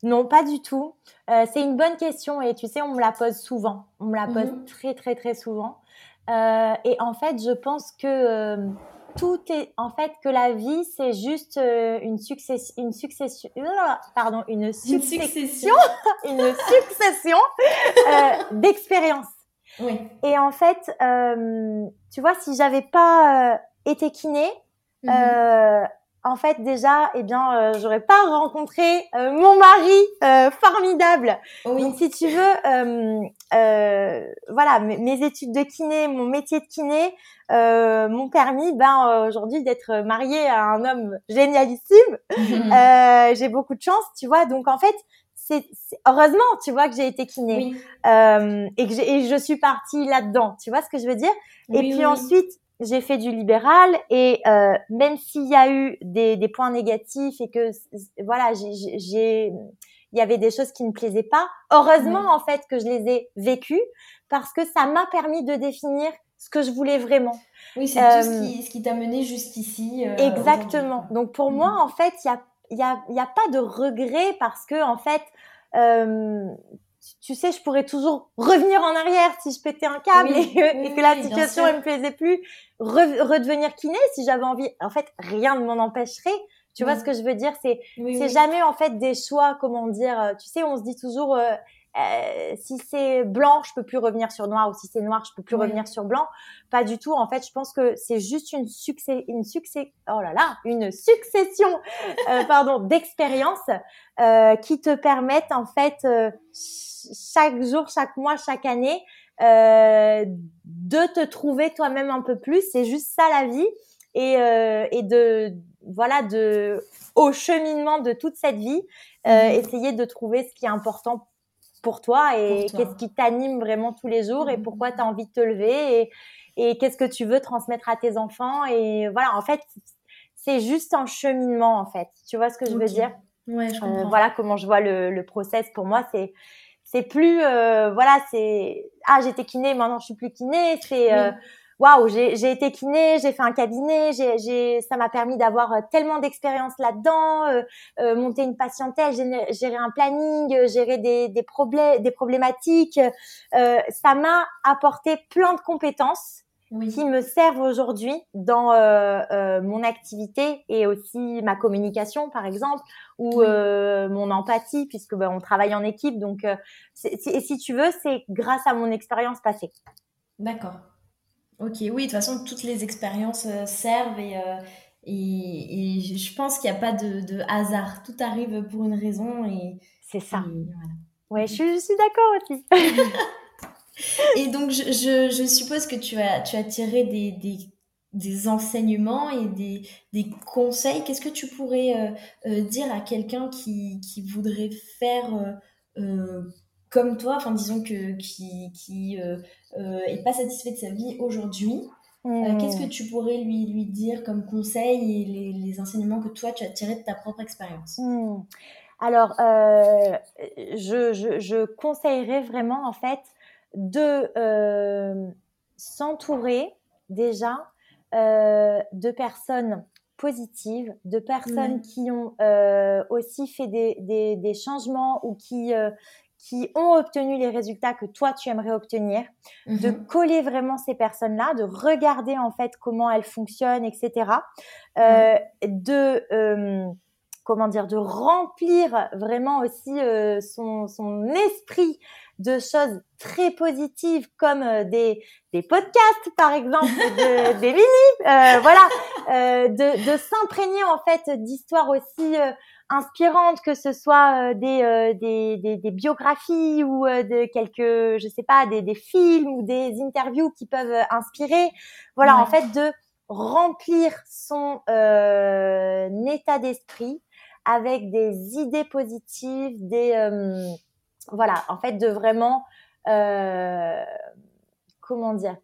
Speaker 2: Non, pas du tout. Euh, c'est une bonne question et tu sais, on me la pose souvent. On me la pose
Speaker 1: Mhm.
Speaker 2: très, très, très souvent. Euh, et en fait, je pense que euh, tout est, en fait, que la vie, c'est juste euh, une succession, une succession, euh, pardon, une
Speaker 1: Une
Speaker 2: succession,
Speaker 1: succession. [laughs]
Speaker 2: une succession euh, d'expériences.
Speaker 1: Oui.
Speaker 2: Et en fait, euh, tu vois, si j'avais pas euh, été kiné,
Speaker 1: Mhm.
Speaker 2: euh, en fait, déjà, eh bien, euh, j'aurais pas rencontré euh, mon mari euh, formidable.
Speaker 1: oui.
Speaker 2: Donc, si tu veux, euh, euh, voilà, mes, études de kiné, mon métier de kiné euh, m'ont permis, ben, aujourd'hui, d'être mariée à un homme génialissime.
Speaker 1: Mhm.
Speaker 2: Euh, j'ai beaucoup de chance, tu vois. Donc, en fait, c'est heureusement, tu vois, que j'ai été kiné
Speaker 1: oui.
Speaker 2: euh, et que j'ai- et je suis partie là-dedans. Tu vois ce que je veux dire? Et
Speaker 1: Oui,
Speaker 2: puis
Speaker 1: oui.
Speaker 2: ensuite, j'ai fait du libéral et euh, même s'il y a eu des, des points négatifs et que voilà, j'ai- il y avait des choses qui ne plaisaient pas. Heureusement en fait que je les ai vécues parce que ça m'a permis de définir ce que je voulais vraiment.
Speaker 1: Oui, c'est
Speaker 2: Euh,
Speaker 1: tout ce qui, ce qui t'a mené jusqu'ici. euh,
Speaker 2: Exactement. Donc pour moi, en fait, il y a, il y, a, il y a pas de regret parce que en fait, euh, tu- sais, je pourrais toujours revenir en arrière si je pétais un câble
Speaker 1: Oui, [laughs]
Speaker 2: et, que,
Speaker 1: oui,
Speaker 2: et que la
Speaker 1: oui,
Speaker 2: situation ne me plaisait plus, re- redevenir kiné si j'avais envie. En fait, rien ne m'en empêcherait. Tu vois
Speaker 1: Oui.
Speaker 2: ce que je veux dire? C'est
Speaker 1: Oui,
Speaker 2: c'est
Speaker 1: oui.
Speaker 2: jamais en fait des choix, comment dire. euh, Tu sais, on se dit toujours. euh, euh, si c'est blanc, je peux plus revenir sur noir, ou si c'est noir, je peux plus revenir sur blanc. Pas du tout. En fait, je pense que c'est juste une succès, une succès, oh là là, une succession, euh, [laughs] pardon, d'expériences euh, qui te permettent en fait euh, ch- chaque jour, chaque mois, chaque année euh, de te trouver toi-même un peu plus. C'est juste ça la vie et euh, et de voilà de au cheminement de toute cette vie, euh,
Speaker 1: Mhm.
Speaker 2: essayer de trouver ce qui est important pour toi et qu'est-ce qui t'anime vraiment tous les jours et
Speaker 1: Mhm.
Speaker 2: pourquoi tu as envie de te lever et, et qu'est-ce que tu veux transmettre à tes enfants et voilà en fait c'est juste un cheminement en fait tu vois ce que je veux dire?
Speaker 1: Ouais, je
Speaker 2: Euh,
Speaker 1: comprends.
Speaker 2: voilà comment je vois le, le process pour moi c'est c'est plus euh, voilà c'est ah j'étais kiné maintenant je suis plus kiné c'est euh,
Speaker 1: Oui.
Speaker 2: waouh j'ai j'ai été kiné j'ai fait un cabinet j'ai j'ai ça m'a permis d'avoir euh, tellement d'expérience là-dedans euh, euh, monter une patientèle gérer, gérer un planning gérer des des problèmes des problématiques euh, ça m'a apporté plein de compétences
Speaker 1: Oui.
Speaker 2: qui me servent aujourd'hui dans euh, euh, mon activité et aussi ma communication par exemple ou
Speaker 1: Oui.
Speaker 2: euh, mon empathie puisque ben, on travaille en équipe donc et si tu veux c'est grâce à mon expérience passée
Speaker 1: D'accord. Ok, oui, de toute façon, toutes les expériences servent et, et, et je pense qu'il n'y a pas de, de hasard. Tout arrive pour une raison et,
Speaker 2: c'est ça
Speaker 1: et voilà.
Speaker 2: ouais je suis, je suis d'accord aussi [laughs]
Speaker 1: Et donc, je, je, je suppose que tu as, tu as tiré des, des, des enseignements et des, des conseils. Qu'est-ce que tu pourrais euh, euh, dire à quelqu'un qui, qui voudrait faire euh, comme toi, enfin, disons que qui, qui euh, euh, est pas satisfait de sa vie aujourd'hui
Speaker 2: Hmm.
Speaker 1: Qu'est-ce que tu pourrais lui, lui dire comme conseil et les, les enseignements que toi tu as tirés de ta propre expérience?
Speaker 2: Hmm. Alors, je, je conseillerais vraiment en fait de euh, s'entourer déjà euh, de personnes positives, de personnes qui ont euh, aussi fait des, des, des changements ou qui, qui ont obtenu les résultats que toi tu aimerais obtenir de
Speaker 1: Mhm.
Speaker 2: coller vraiment ces personnes-là, de regarder en fait comment elles fonctionnent, etc. De comment dire, de remplir vraiment aussi euh, son, son esprit de choses très positives comme euh, des, des podcasts par exemple, de, [laughs] des mini, euh, voilà, euh, de, de s'imprégner en fait d'histoires aussi euh, inspirantes, que ce soit euh, des, euh, des, des, des biographies ou euh, de quelques, je sais pas, des, des films ou des interviews qui peuvent inspirer. Voilà,
Speaker 1: Ouais.
Speaker 2: en fait, de remplir son euh, état d'esprit avec des idées positives, des euh, voilà, en fait, de vraiment euh, comment dire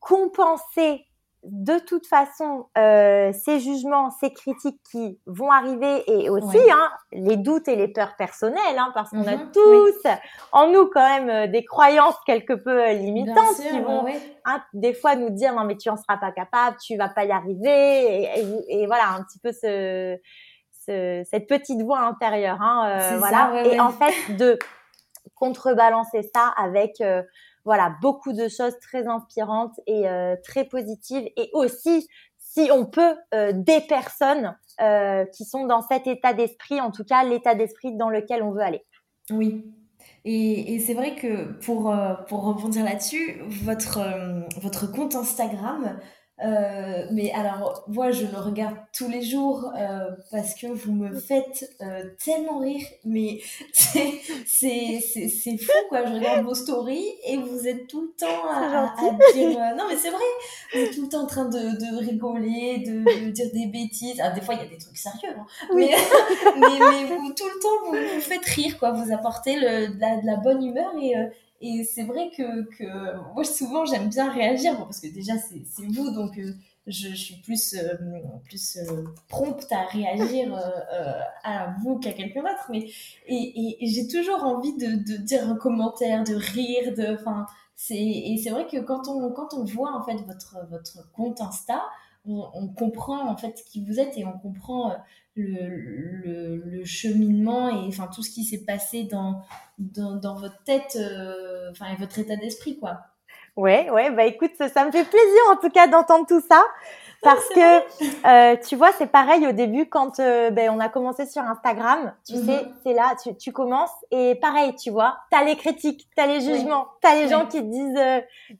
Speaker 2: compenser de toute façon euh, ces jugements, ces critiques qui vont arriver et aussi
Speaker 1: Ouais.
Speaker 2: hein, les doutes et les peurs personnelles, hein, parce qu'on a
Speaker 1: Mhm,
Speaker 2: tous en nous quand même euh, des croyances quelque peu euh, limitantes
Speaker 1: sûr,
Speaker 2: qui vont
Speaker 1: ouais,
Speaker 2: hein, des fois nous dire non mais tu en seras pas capable, tu vas pas y arriver et, et, et voilà un petit peu ce, cette petite voix intérieure. Hein, voilà. et en fait, de contrebalancer ça avec voilà beaucoup de choses très inspirantes et très positives et aussi si on peut des personnes qui sont dans cet état d'esprit, en tout cas l'état d'esprit dans lequel on veut aller.
Speaker 1: Oui, et, c'est vrai que pour, pour rebondir là-dessus, votre, votre compte Instagram, euh, mais alors, moi, je le regarde tous les jours euh, parce que vous me faites euh, tellement rire. Mais [laughs] c'est, c'est, c'est, c'est fou, quoi. Je regarde vos stories et vous êtes tout le temps à, à, dire. non, mais c'est vrai. Vous êtes tout le temps en train de, de rigoler, de, de, dire des bêtises. Ah, des fois, il y a des trucs sérieux. Hein. Mais, [laughs] mais, mais vous, tout le temps, vous, vous faites rire, quoi. Vous apportez le, de, la, de la bonne humeur et et c'est vrai que, moi, souvent, j'aime bien réagir, parce que déjà, c'est vous, donc euh, je, suis plus, euh, plus euh, prompte à réagir à vous qu'à quelqu'un d'autre. Mais, et, j'ai toujours envie de, dire un commentaire, de rire, de, enfin, et c'est vrai que quand on, quand on voit en fait votre, votre compte Insta, on, on comprend en fait qui vous êtes et on comprend le, le, cheminement et enfin tout ce qui s'est passé dans, dans, votre tête, euh, enfin et votre état d'esprit quoi.
Speaker 2: Ouais, ouais, bah écoute, ça, me fait plaisir en tout cas d'entendre tout ça. Parce que euh, tu vois, c'est pareil au début quand euh, ben, on a commencé sur Instagram. Tu mhm. sais, c'est là, tu, tu, commences et pareil, tu vois, t'as les critiques, t'as les jugements, t'as les gens qui te disent,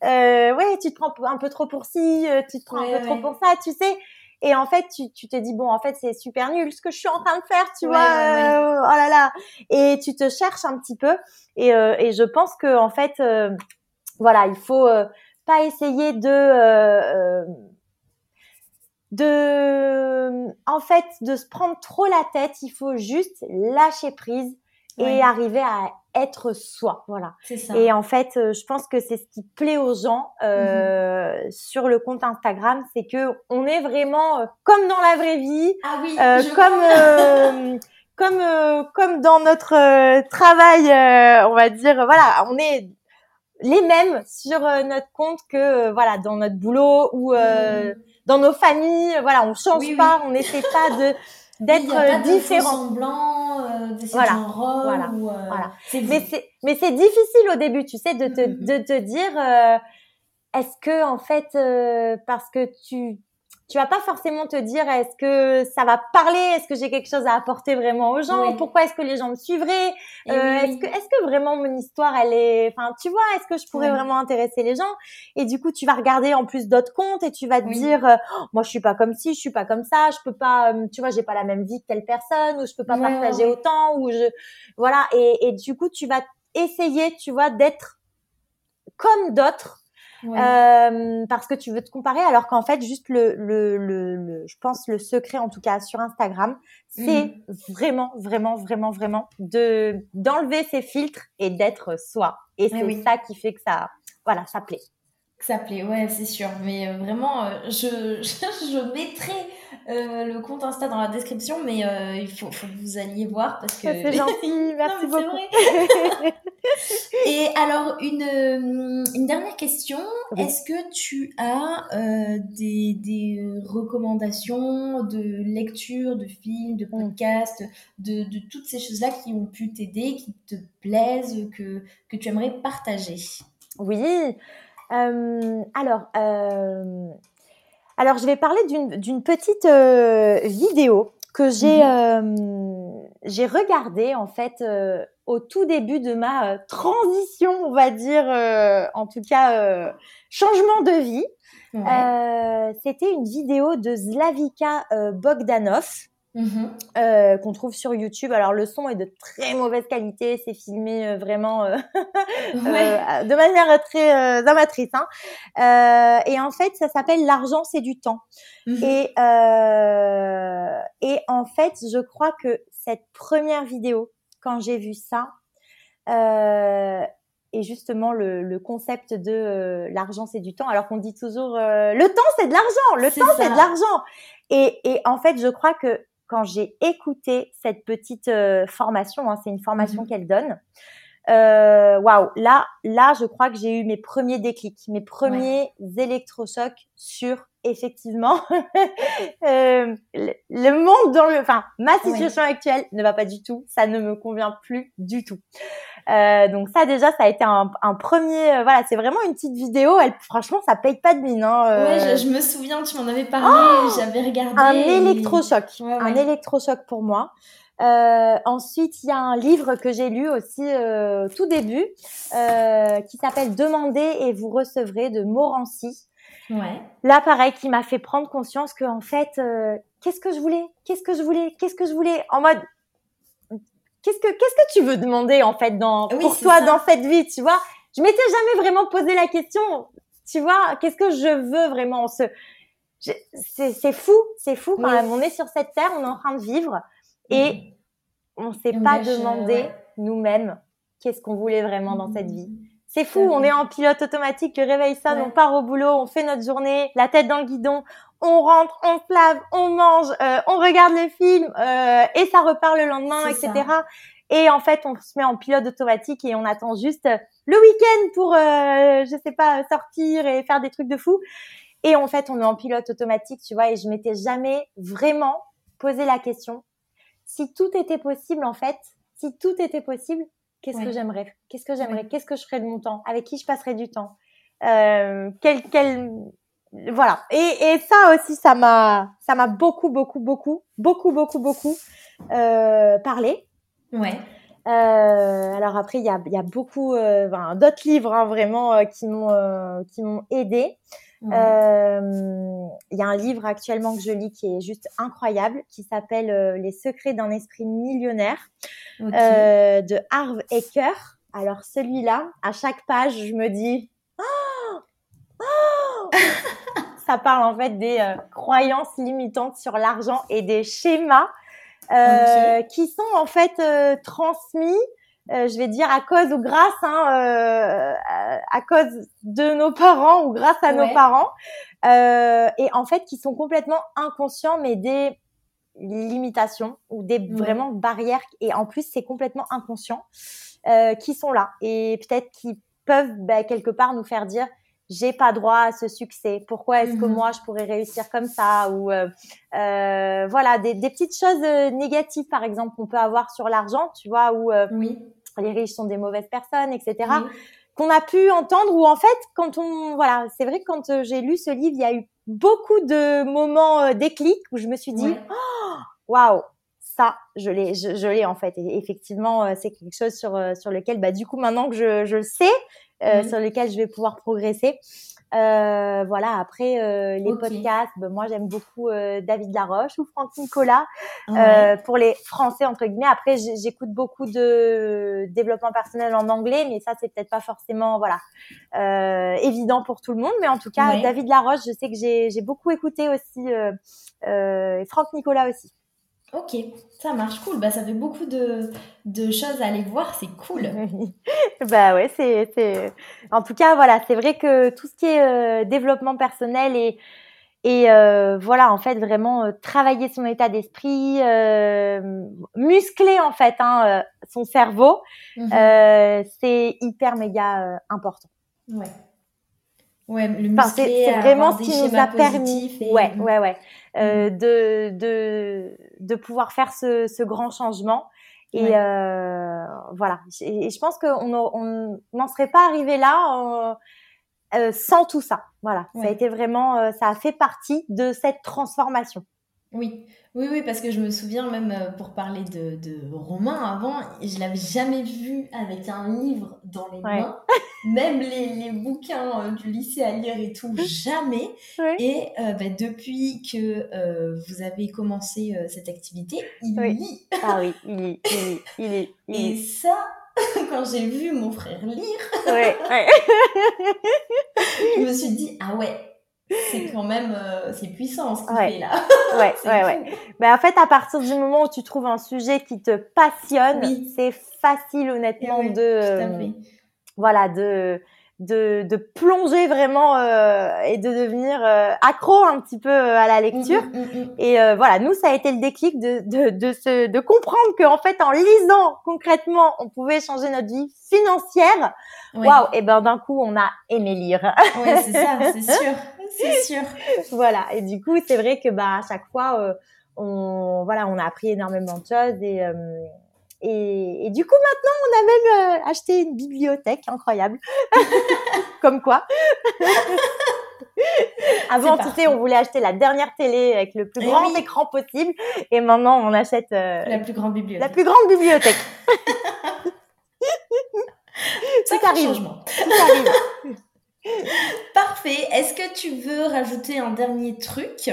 Speaker 2: ouais, tu te prends un peu trop pour ci, tu te prends un peu trop pour ça, tu sais. Et en fait, tu, tu te dis bon, en fait, c'est super nul ce que je suis en train de faire, tu vois. Euh, oh là là. Et tu te cherches un petit peu. Et, euh, et je pense que en fait, euh, voilà, il faut pas essayer de de en fait de se prendre trop la tête. Il faut juste lâcher prise et arriver à être soi. Voilà. Ça. Et en fait, euh, je pense que c'est ce qui plaît aux gens euh, mhm. sur le compte Instagram, c'est que on est vraiment euh, comme dans la vraie vie,
Speaker 1: ah oui,
Speaker 2: euh, comme [laughs] comme comme dans notre travail, on va dire. Voilà, on est les mêmes sur notre compte que voilà dans notre boulot ou mhm. dans nos familles. Voilà, on change pas, on n'essaie pas de d'être différent.
Speaker 1: blanc, euh, voilà, voilà, ou, euh,
Speaker 2: voilà. Mais c'est mais c'est difficile au début, tu sais, de te mm-hmm. de te dire euh, est-ce que en fait euh, parce que tu tu vas pas forcément te dire est-ce que ça va parler, est-ce que j'ai quelque chose à apporter vraiment aux gens, pourquoi est-ce que les gens me suivraient, euh, est-ce que est-ce que vraiment mon histoire elle est, enfin tu vois, est-ce que je pourrais vraiment intéresser les gens? Et du coup tu vas regarder en plus d'autres comptes et tu vas te dire euh, moi je suis pas comme ci, je suis pas comme ça, je peux pas, euh, tu vois j'ai pas la même vie que telle personne ou je peux pas partager autant ou je voilà. Et, et du coup tu vas essayer tu vois d'être comme d'autres euh, parce que tu veux te comparer, alors qu'en fait, juste le, le, le, je pense le secret, en tout cas sur Instagram, c'est mhm. vraiment, vraiment, vraiment, vraiment de d'enlever ces filtres et d'être soi. Et c'est ça qui fait que ça, voilà, ça plaît.
Speaker 1: Ça plaît, ouais, c'est sûr. Mais euh, vraiment, euh, je, [laughs] je, mettrai euh, le compte Insta dans la description, mais il faut, faut, que vous alliez voir parce que.
Speaker 2: C'est [laughs] gentil, merci beaucoup. [laughs] [laughs]
Speaker 1: Et alors, une, une dernière question. Est-ce que tu as des, des recommandations de lecture, de films, de mm. podcasts, de, de toutes ces choses-là qui ont pu t'aider, qui te plaisent, que, que tu aimerais partager?
Speaker 2: Oui. Euh, alors, euh, alors, je vais parler d'une petite euh, vidéo que j'ai mhm. j'ai regardée en fait au tout début de ma transition, on va dire, en tout cas changement de vie. C'était une vidéo de Slavika Bogdanov. Mhm. Euh, qu'on trouve sur YouTube. Alors le son est de très mauvaise qualité, c'est filmé euh, vraiment euh, [laughs] de manière très amatrice. Hein. et en fait, ça s'appelle l'argent, c'est du temps. Mhm. Et et en fait, je crois que cette première vidéo, quand j'ai vu ça, et justement le, le concept de l'argent c'est du temps alors qu'on dit toujours le temps c'est de l'argent le temps c'est de l'argent et, et en fait je crois que quand j'ai écouté cette petite euh, formation, hein, c'est une formation mhm. qu'elle donne, euh, waouh, là, là, je crois que j'ai eu mes premiers déclics, mes premiers électrochocs sur effectivement [laughs] euh, le, monde dans le, enfin, ma situation actuelle ne va pas du tout, ça ne me convient plus du tout. Euh, donc ça déjà, ça a été un, un premier, euh, voilà, c'est vraiment une petite vidéo. Elle, franchement, ça paye pas de mine. Hein.
Speaker 1: Ouais, je, je, me souviens, tu m'en avais parlé, oh j'avais regardé.
Speaker 2: Un électrochoc, un électrochoc pour moi. Euh, ensuite, il y a un livre que j'ai lu aussi euh, tout début, euh, qui s'appelle Demandez et vous recevrez de Morancy.
Speaker 1: Ouais.
Speaker 2: Là, pareil, qui m'a fait prendre conscience que en fait, euh, qu'est-ce que je voulais, qu'est-ce que je voulais, qu'est-ce que je voulais, en mode, qu'est-ce que qu'est-ce que tu veux demander en fait dans pour toi dans cette vie, tu vois? Je m'étais jamais vraiment posé la question, tu vois, qu'est-ce que je veux vraiment ce c'est fou, c'est fou quand même. On est sur cette terre, on est en train de vivre et mm. on s'est pas demandé nous-mêmes qu'est-ce qu'on voulait vraiment dans cette vie. Mm. C'est fou, on est en pilote automatique, le réveil sonne, on part au boulot, on fait notre journée, la tête dans le guidon, on rentre, on se lave, on mange, euh, on regarde les films euh, et ça repart le lendemain, etc. Et en fait, on se met en pilote automatique et on attend juste le week-end pour, euh, je sais pas, sortir et faire des trucs de fou. Et en fait, on est en pilote automatique, tu vois. Et je m'étais jamais vraiment posé la question si tout était possible, en fait, si tout était possible, qu'est-ce que j'aimerais Qu'est-ce que j'aimerais Qu'est-ce que je ferais de mon temps Avec qui je passerais du temps euh, quel, quel, voilà. Et, et ça aussi, ça m'a, ça m'a beaucoup, beaucoup, beaucoup, beaucoup, beaucoup, beaucoup euh, parlé.
Speaker 1: Ouais.
Speaker 2: Euh, alors après, il y a, y a beaucoup euh, d'autres livres hein, vraiment euh, qui m'ont euh, qui m'ont aidé. Il y a un livre actuellement que je lis qui est juste incroyable, qui s'appelle Les secrets d'un esprit millionnaire de Harv Eker. Alors celui-là, à chaque page, je me dis, oh, oh. [laughs] Ça parle en fait des croyances limitantes sur l'argent et des schémas euh, qui sont en fait euh, transmis, euh, je vais dire à cause ou grâce, hein, à cause de nos parents ou grâce à nos parents, et en fait qui sont complètement inconscients, mais des limitations ou des vraiment barrières et en plus c'est complètement inconscient qui sont là et peut-être qui peuvent bah, quelque part nous faire dire j'ai pas droit à ce succès. Pourquoi est-ce que mhm. moi je pourrais réussir comme ça ou euh, euh, voilà des, des, petites choses euh, négatives par exemple qu'on peut avoir sur l'argent, tu vois, où euh,
Speaker 1: oui.
Speaker 2: Les riches sont des mauvaises personnes, etc. Qu'on a pu entendre ou en fait quand on voilà c'est vrai que quand euh, j'ai lu ce livre il y a eu beaucoup de moments déclics où je me suis dit oh, waouh ça, je l'ai, je, je l'ai en fait. Et effectivement, c'est quelque chose sur sur lequel, bah, du coup, maintenant que je, je le sais, euh, mmh. sur lesquels je vais pouvoir progresser. Euh, voilà. Après euh, les podcasts, ben, moi j'aime beaucoup euh, David Laroche ou Franck Nicolas euh, pour les Français entre guillemets. Après j'écoute beaucoup de développement personnel en anglais, mais ça c'est peut-être pas forcément voilà évident pour tout le monde. Mais en tout cas David Laroche, je sais que j'ai beaucoup écouté aussi euh, Franck Nicolas aussi.
Speaker 1: Ok, ça marche cool. Bah, ça fait beaucoup de, de choses à aller voir, c'est cool. [laughs]
Speaker 2: bah ouais, c'est, c'est. En tout cas, voilà, c'est vrai que tout ce qui est euh, développement personnel et et euh, voilà, en fait, vraiment euh, travailler son état d'esprit, muscler en fait hein, son cerveau, mmh c'est hyper méga important.
Speaker 1: Ouais. Ouais, le
Speaker 2: c'est vraiment ce qui nous a permis, ouais, ouais, ouais, euh, mm. de, de, de pouvoir faire ce, ce grand changement. Et euh, voilà. Et, je pense qu'on n'en serait pas arrivé là euh, euh, sans tout ça. Voilà. Ça a été vraiment, euh, ça a fait partie de cette transformation.
Speaker 1: Oui, oui, oui, parce que je me souviens même euh, pour parler de, de Romain avant, je l'avais jamais vu avec un livre dans les mains, [laughs] même les, les bouquins euh, du lycée à lire et tout, [laughs] jamais. Et euh, bah, depuis que vous avez commencé cette activité, il lit.
Speaker 2: Ah oui, il lit, il lit, il lit.
Speaker 1: Et ça, [laughs] quand j'ai vu mon frère lire, je me suis dit, ah ouais, c'est quand même euh, c'est puissant ce qu'il fait là.
Speaker 2: ouais, [laughs] ouais, ouais. Mais en fait, à partir du moment où tu trouves un sujet qui te passionne, c'est facile honnêtement de euh, voilà de de, de plonger vraiment euh, et de devenir euh, accro un petit peu euh, à la lecture.
Speaker 1: Mm, mm, mm.
Speaker 2: Et euh, voilà, nous, ça a été le déclic de, de, de, se, de comprendre qu'en fait, en lisant concrètement, on pouvait changer notre vie financière.
Speaker 1: Ouais.
Speaker 2: Waouh Et ben d'un coup, on a aimé lire.
Speaker 1: Ouais, c'est ça, c'est [laughs] sûr, c'est sûr. [laughs]
Speaker 2: voilà. Et du coup, c'est vrai que bah à chaque fois, euh, on voilà, on a appris énormément de choses et euh, et, et du coup, maintenant, on a même euh, acheté une bibliothèque incroyable. [laughs] Comme quoi. [laughs] Avant, tu sais, on voulait acheter la dernière télé avec le plus
Speaker 1: Eh
Speaker 2: grand
Speaker 1: oui.
Speaker 2: écran possible. Et maintenant, on achète euh,
Speaker 1: La plus grande
Speaker 2: la
Speaker 1: bibliothèque.
Speaker 2: plus grande bibliothèque.
Speaker 1: Ça
Speaker 2: tout arrive. Tout arrive.
Speaker 1: Parfait. Est-ce que tu veux rajouter un dernier truc?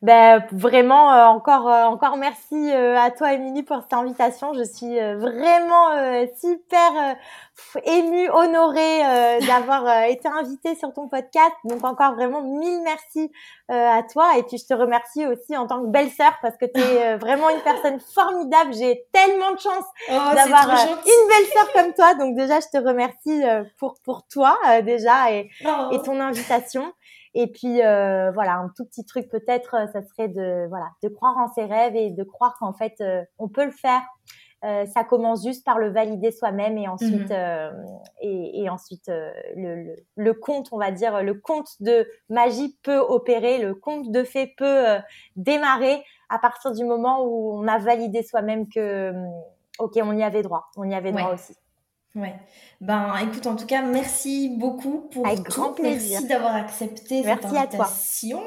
Speaker 2: Ben vraiment euh, encore euh, encore merci euh, à toi Émilie pour cette invitation. Je suis euh, vraiment euh, super euh, émue, honorée euh, [laughs] d'avoir euh, été invitée sur ton podcast. Donc encore vraiment mille merci euh, à toi et puis je te remercie aussi en tant que belle-sœur parce que tu es [laughs] vraiment une personne formidable. J'ai tellement de chance
Speaker 1: Oh,
Speaker 2: d'avoir une belle-sœur comme toi. Donc déjà je te remercie euh, pour pour toi euh, déjà et
Speaker 1: Oh.
Speaker 2: et ton invitation. Et puis euh, voilà, un tout petit truc peut-être, euh, ça serait de voilà, de croire en ses rêves et de croire qu'en fait euh, on peut le faire. Euh, ça commence juste par le valider soi-même et ensuite
Speaker 1: Mhm.
Speaker 2: euh, et, et ensuite euh, le, le, le conte, on va dire le conte de magie peut opérer, le conte de fées peut euh, démarrer à partir du moment où on a validé soi-même que ok on y avait droit, on y avait droit
Speaker 1: Ouais.
Speaker 2: aussi.
Speaker 1: Ouais. Ben, écoute, en tout cas, merci beaucoup pour
Speaker 2: Avec
Speaker 1: tout.
Speaker 2: grand plaisir.
Speaker 1: Merci d'avoir accepté
Speaker 2: Merci
Speaker 1: cette
Speaker 2: à toi.
Speaker 1: invitation.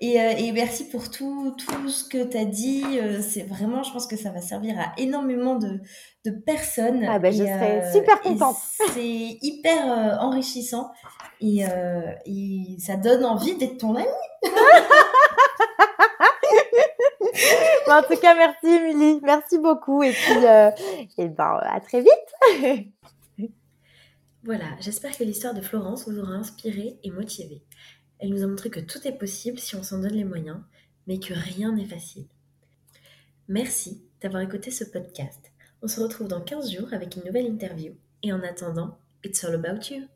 Speaker 1: Et, euh, et merci pour tout, tout ce que tu as dit. Euh, c'est vraiment, je pense que ça va servir à énormément de, de personnes.
Speaker 2: Ah ben, je serais super
Speaker 1: et
Speaker 2: contente.
Speaker 1: C'est hyper euh, enrichissant. Et, euh, et ça donne envie d'être ton ami. [laughs]
Speaker 2: En tout cas, merci Émilie, merci beaucoup et puis euh, et ben à très vite. [laughs]
Speaker 1: Voilà, j'espère que l'histoire de Florence vous aura inspiré et motivé. Elle nous a montré que tout est possible si on s'en donne les moyens, mais que rien n'est facile. Merci d'avoir écouté ce podcast. On se retrouve dans 15 jours avec une nouvelle interview. Et en attendant, it's all about you.